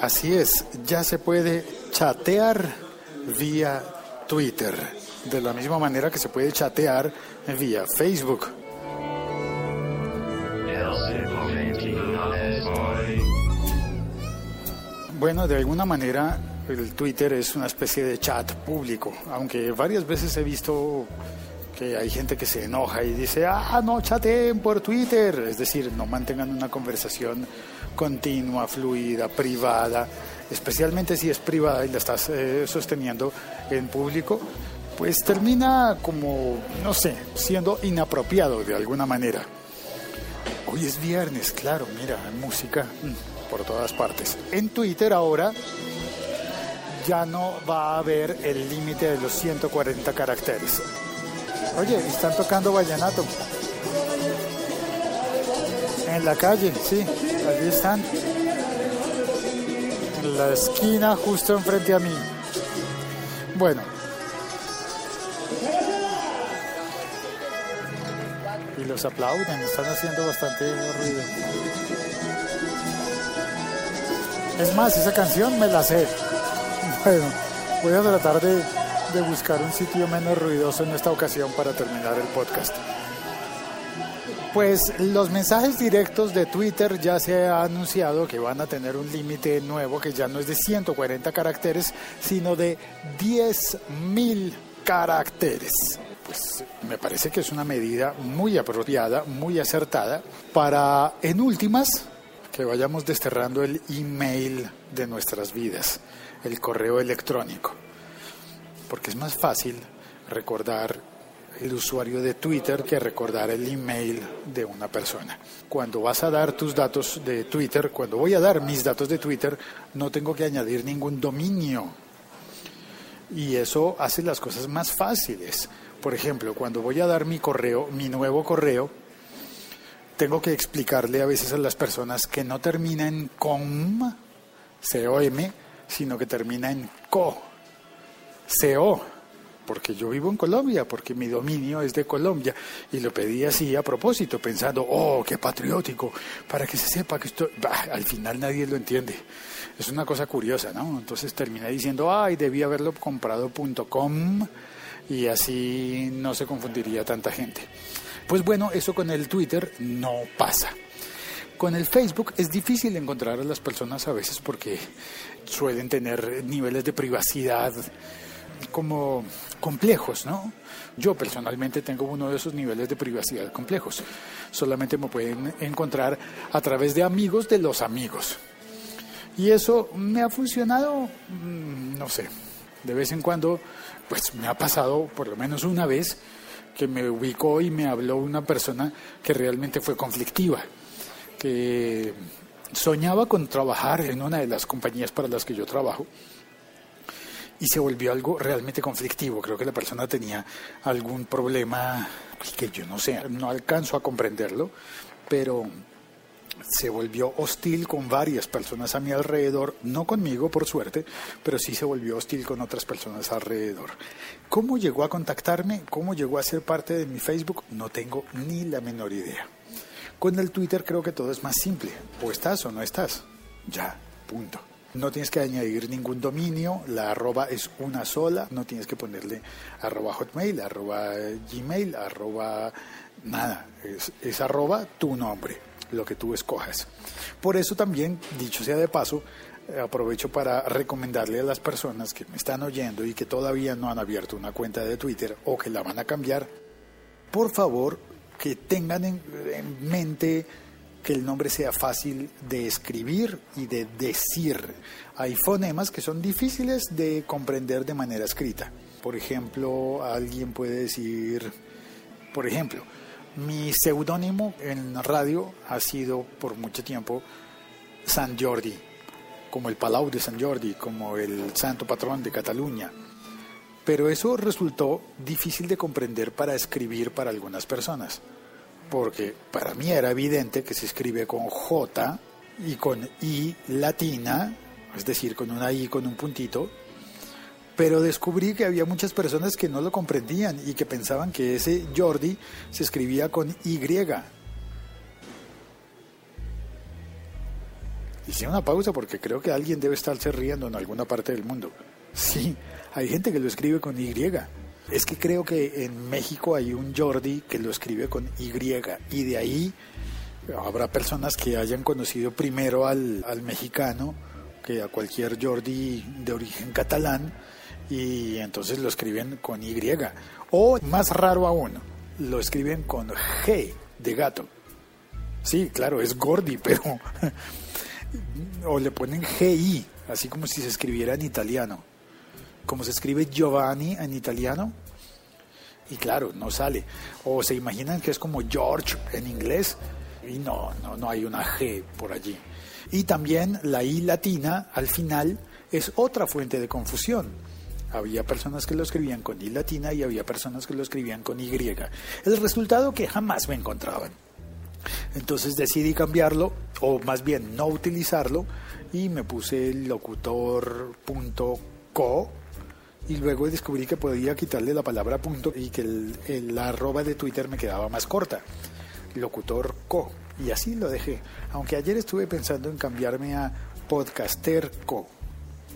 Así es, ya se puede chatear vía Twitter, de la misma manera que se puede chatear vía Facebook. Bueno, de alguna manera el Twitter es una especie de chat público, aunque varias veces he visto que hay gente que se enoja y dice, ah, no chateen por Twitter, es decir, no mantengan una conversación continua, fluida, privada, especialmente si es privada y la estás eh, sosteniendo en público, pues termina como, no sé, siendo inapropiado de alguna manera. Hoy es viernes, claro, mira, música mm, por todas partes. En Twitter ahora ya no va a haber el límite de los 140 caracteres. Oye, están tocando vallenato. En la calle, sí, allí están. En la esquina justo enfrente a mí. Bueno. Y los aplauden, están haciendo bastante ruido. Es más, esa canción me la sé. Bueno, voy a tratar de, de buscar un sitio menos ruidoso en esta ocasión para terminar el podcast. Pues los mensajes directos de Twitter ya se ha anunciado que van a tener un límite nuevo que ya no es de 140 caracteres, sino de 10.000 caracteres. Pues me parece que es una medida muy apropiada, muy acertada para, en últimas, que vayamos desterrando el email de nuestras vidas el correo electrónico, porque es más fácil recordar el usuario de Twitter que recordar el email de una persona. Cuando vas a dar tus datos de Twitter, cuando voy a dar mis datos de Twitter, no tengo que añadir ningún dominio. Y eso hace las cosas más fáciles. Por ejemplo, cuando voy a dar mi correo, mi nuevo correo, tengo que explicarle a veces a las personas que no termina en com, C-O-M, sino que termina en co, co, porque yo vivo en Colombia, porque mi dominio es de Colombia, y lo pedí así a propósito, pensando, oh, qué patriótico, para que se sepa que esto, al final nadie lo entiende. Es una cosa curiosa, ¿no? Entonces terminé diciendo, ay, debí haberlo comprado .com y así no se confundiría tanta gente. Pues bueno, eso con el Twitter no pasa. Con el Facebook es difícil encontrar a las personas a veces porque suelen tener niveles de privacidad como complejos, ¿no? Yo personalmente tengo uno de esos niveles de privacidad complejos. Solamente me pueden encontrar a través de amigos de los amigos. Y eso me ha funcionado, mm, no sé, de vez en cuando, pues me ha pasado por lo menos una vez que me ubicó y me habló una persona que realmente fue conflictiva que soñaba con trabajar en una de las compañías para las que yo trabajo y se volvió algo realmente conflictivo. Creo que la persona tenía algún problema que yo no sé, no alcanzo a comprenderlo, pero se volvió hostil con varias personas a mi alrededor, no conmigo por suerte, pero sí se volvió hostil con otras personas alrededor. ¿Cómo llegó a contactarme? ¿Cómo llegó a ser parte de mi Facebook? No tengo ni la menor idea. Con el Twitter creo que todo es más simple. O estás o no estás. Ya, punto. No tienes que añadir ningún dominio, la arroba es una sola, no tienes que ponerle arroba hotmail, arroba gmail, arroba nada, es, arroba tu nombre, lo que tú escojas. Por eso también, dicho sea de paso, aprovecho para recomendarle a las personas que me están oyendo y que todavía no han abierto una cuenta de Twitter o que la van a cambiar, por favor que tengan en, mente que el nombre sea fácil de escribir y de decir. Hay fonemas que son difíciles de comprender de manera escrita. Por ejemplo, alguien puede decir, por ejemplo, mi seudónimo en radio ha sido por mucho tiempo San Jordi, como el Palau de San Jordi, como el santo patrón de Cataluña pero eso resultó difícil de comprender para escribir para algunas personas, porque para mí era evidente que se escribe con J y con I latina, es decir, con una I con un puntito, pero descubrí que había muchas personas que no lo comprendían y que pensaban que ese Jordi se escribía con Y. Hice una pausa porque creo que alguien debe estarse riendo en alguna parte del mundo. Sí, hay gente que lo escribe con Y. Es que creo que en México hay un Jordi que lo escribe con Y y de ahí habrá personas que hayan conocido primero al, mexicano que a cualquier Jordi de origen catalán y entonces lo escriben con Y. O más raro aún, lo escriben con G de gato. Sí, claro, es Gordi, pero... o le ponen GI, así como si se escribiera en italiano. Como se escribe Giovanni en italiano. Y claro, no sale. O se imaginan que es como George en inglés. Y no, no, no hay una G por allí. Y también la I latina al final es otra fuente de confusión. Había personas que lo escribían con I latina y había personas que lo escribían con Y. El resultado que jamás me encontraban. Entonces decidí cambiarlo, o más bien no utilizarlo, y me puse el locutor.co y luego descubrí que podía quitarle la palabra punto y que el, la arroba de Twitter me quedaba más corta. Locutor.co. Y así lo dejé. Aunque ayer estuve pensando en cambiarme a podcasterco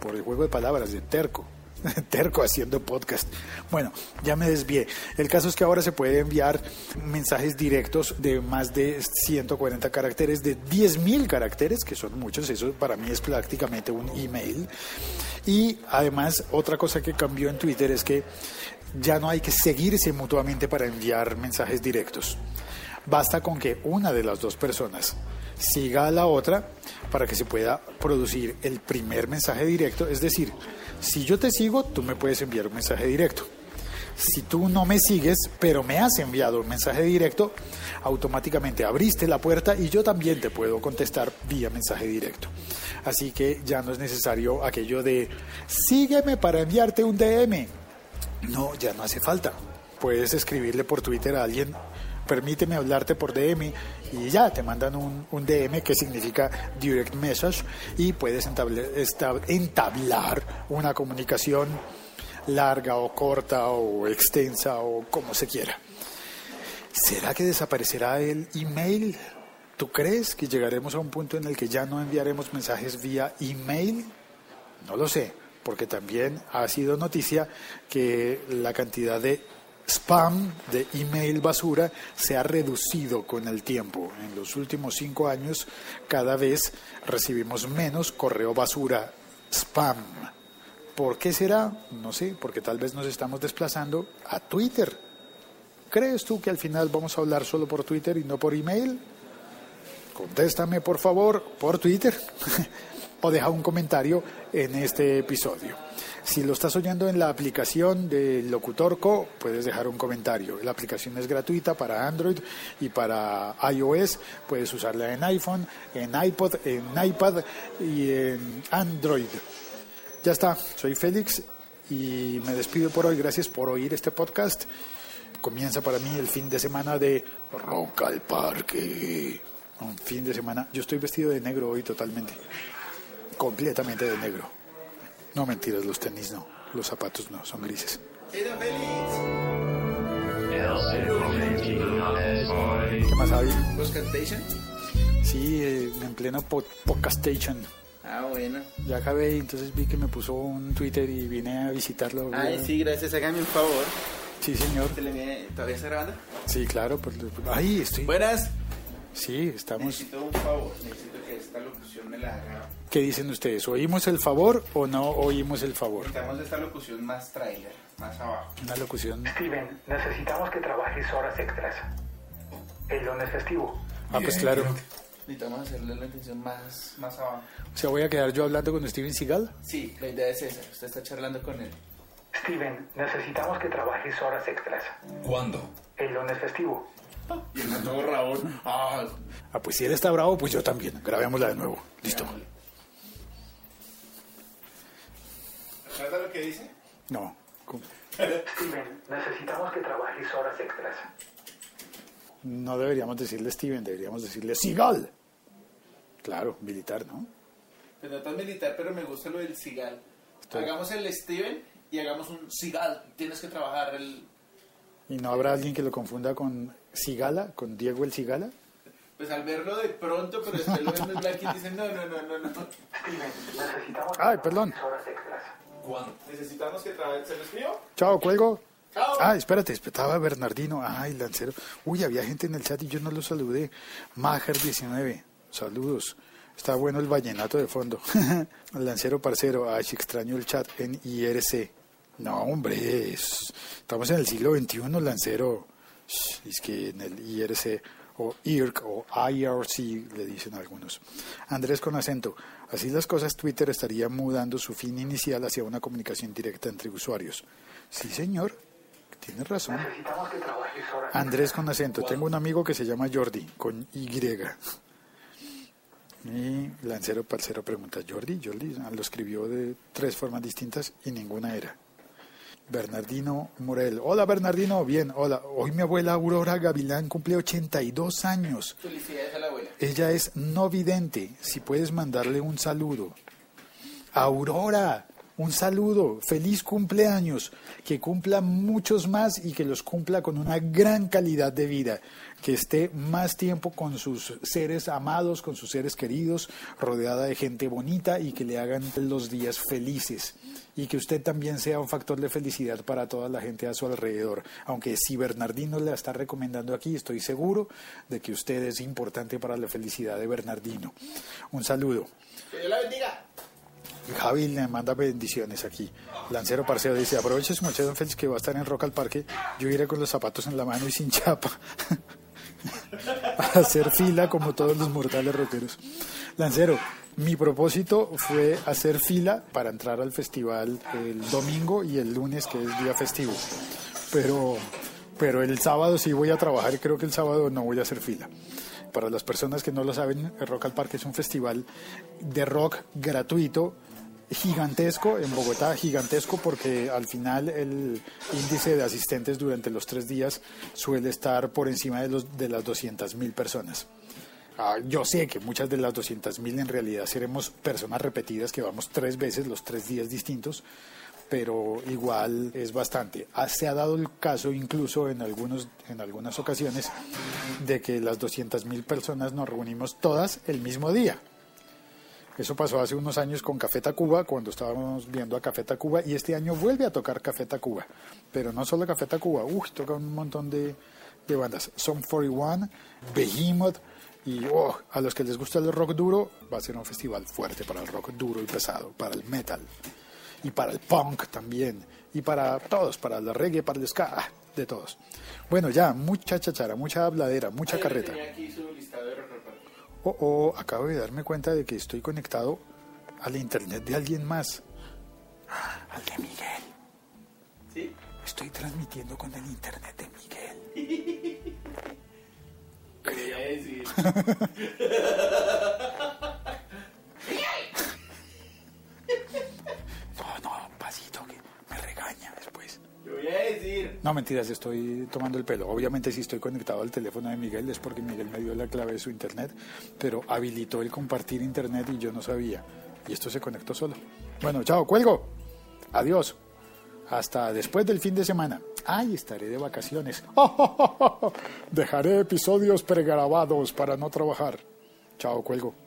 por el juego de palabras de terco. terco haciendo podcast. Bueno, ya me desvié. El caso es que ahora se puede enviar mensajes directos de más de 140 caracteres, de 10.000 caracteres, que son muchos, eso para mí es prácticamente un email. Y además, otra cosa que cambió en Twitter es que ya no hay que seguirse mutuamente para enviar mensajes directos. Basta con que una de las dos personas siga a la otra para que se pueda producir el primer mensaje directo, es decir, si yo te sigo, tú me puedes enviar un mensaje directo. Si tú no me sigues, pero me has enviado un mensaje directo, automáticamente abriste la puerta y yo también te puedo contestar vía mensaje directo. Así que ya no es necesario aquello de sígueme para enviarte un DM. No, ya no hace falta. Puedes escribirle por Twitter a alguien permíteme hablarte por DM y ya te mandan un, DM que significa direct message y puedes entablar una comunicación larga o corta o extensa o como se quiera. ¿Será que desaparecerá el email? ¿Tú crees que llegaremos a un punto en el que ya no enviaremos mensajes vía email? No lo sé, porque también ha sido noticia que la cantidad de spam de email basura se ha reducido con el tiempo. En los últimos cinco años cada vez recibimos menos correo basura spam. ¿Por qué será? No sé, porque tal vez nos estamos desplazando a Twitter. ¿Crees tú que al final vamos a hablar solo por Twitter y no por email? Contéstame por favor por Twitter o deja un comentario en este episodio. Si lo estás oyendo en la aplicación de Locutorco, puedes dejar un comentario. La aplicación es gratuita para Android y para iOS. Puedes usarla en iPhone, en iPod, en iPad y en Android. Ya está, soy Félix y me despido por hoy. Gracias por oír este podcast. Comienza para mí el fin de semana de Rock al Parque. Un fin de semana. Yo estoy vestido de negro hoy totalmente. Completamente de negro. No mentiras, los tenis no, los zapatos no, son grises. ¿Qué más hay? ¿Podcastation? Sí, eh, en pleno podcastation. Ah, bueno. Ya acabé y entonces vi que me puso un Twitter y vine a visitarlo. Ay, sí, gracias. Hágame un favor. Sí, señor. ¿Todavía está grabando? Sí, claro. Pues, ahí estoy. Buenas. Sí, estamos. Necesito un favor. Necesito que esta locución me la haga ¿Qué dicen ustedes? ¿Oímos el favor o no oímos el favor? Necesitamos esta locución más trailer, más abajo. Una locución. Steven, necesitamos que trabajes horas extras. El lunes festivo. Ah, pues claro. Necesitamos hacerle la intención más, más abajo. O sea, voy a quedar yo hablando con Steven Seagal. Sí, la idea es esa. Usted está charlando con él. Steven, necesitamos que trabajes horas extras. ¿Cuándo? El lunes festivo. Y el todo Raúl. Ah. ah, pues si él está bravo, pues yo también. Grabémosla de nuevo. Listo. ¿Sabes lo que dice? No. Steven, necesitamos que trabajes horas extras. No deberíamos decirle Steven, deberíamos decirle Sigal. Claro, militar, ¿no? Pues no tan militar, pero me gusta lo del Sigal. Hagamos el Steven y hagamos un Sigal. Tienes que trabajar el... ¿Y no habrá alguien que lo confunda con Sigala, con Diego el Sigala? Pues al verlo de pronto, pero después lo ven muy blanco y dicen, no, no, no, no, no. Steven, necesitamos Ay, perdón. horas extras. ¿Cuándo? Necesitamos que trabaje. ¿Se lo escribo? Chao, cuelgo. Chao. Ah, espérate, estaba Bernardino. Ay, Lancero. Uy, había gente en el chat y yo no lo saludé. Mager19, saludos. Está bueno el vallenato de fondo. Lancero Parcero, ay, extraño el chat en IRC. No, hombre, es- estamos en el siglo XXI, Lancero. Es que en el IRC o IRC o IRC le dicen algunos. Andrés con acento. Así las cosas, Twitter estaría mudando su fin inicial hacia una comunicación directa entre usuarios. Sí, señor. Tienes razón. Andrés con acento. Tengo un amigo que se llama Jordi, con Y. Y Lancero Parcero pregunta, ¿Jordi? Jordi ah, lo escribió de tres formas distintas y ninguna era. Bernardino Morel. Hola Bernardino, bien, hola. Hoy mi abuela Aurora Gavilán cumple 82 años. Felicidades a la abuela. Ella es no vidente. Si puedes mandarle un saludo. Aurora, un saludo. Feliz cumpleaños. Que cumpla muchos más y que los cumpla con una gran calidad de vida. Que esté más tiempo con sus seres amados, con sus seres queridos, rodeada de gente bonita y que le hagan los días felices. Y que usted también sea un factor de felicidad para toda la gente a su alrededor. Aunque si Bernardino la está recomendando aquí, estoy seguro de que usted es importante para la felicidad de Bernardino. Un saludo. Que Dios la bendiga. Javi le manda bendiciones aquí. Lancero Parcero dice, aproveche su muchacho feliz que va a estar en Rock al Parque. Yo iré con los zapatos en la mano y sin chapa. a hacer fila como todos los mortales rockeros. Lancero, mi propósito fue hacer fila para entrar al festival el domingo y el lunes, que es día festivo. Pero, pero el sábado sí voy a trabajar y creo que el sábado no voy a hacer fila. Para las personas que no lo saben, Rock al Parque es un festival de rock gratuito gigantesco en Bogotá, gigantesco porque al final el índice de asistentes durante los tres días suele estar por encima de, los, de las 200 mil personas. Ah, yo sé que muchas de las 200 mil en realidad seremos personas repetidas que vamos tres veces los tres días distintos, pero igual es bastante. Ah, Se ha dado el caso incluso en, algunos, en algunas ocasiones de que las 200 mil personas nos reunimos todas el mismo día. Eso pasó hace unos años con Café Tacuba, cuando estábamos viendo a Café Tacuba, y este año vuelve a tocar Café Tacuba. Pero no solo Café Tacuba, uy, toca un montón de, de bandas. Son 41, Behemoth, y oh, a los que les gusta el rock duro, va a ser un festival fuerte para el rock duro y pesado, para el metal, y para el punk también, y para todos, para el reggae, para el ska, ah, de todos. Bueno, ya, mucha chachara, mucha habladera, mucha carreta. tenía aquí su listado de Rock al Parque. Oh, oh, acabo de darme cuenta de que estoy conectado al internet de alguien más. Ah, Al de Miguel. ¿Sí? Estoy transmitiendo con el internet de Miguel. Quería decir. No, no, pasito, que me regaña después. Yo No, mentiras, estoy tomando el pelo. Obviamente si estoy conectado al teléfono de Miguel es porque Miguel me dio la clave de su internet, pero habilitó el compartir internet y yo no sabía. Y esto se conectó solo. Bueno, chao, cuelgo. Adiós. Hasta después del fin de semana. Ay, estaré de vacaciones. Dejaré episodios pregrabados para no trabajar. Chao, cuelgo.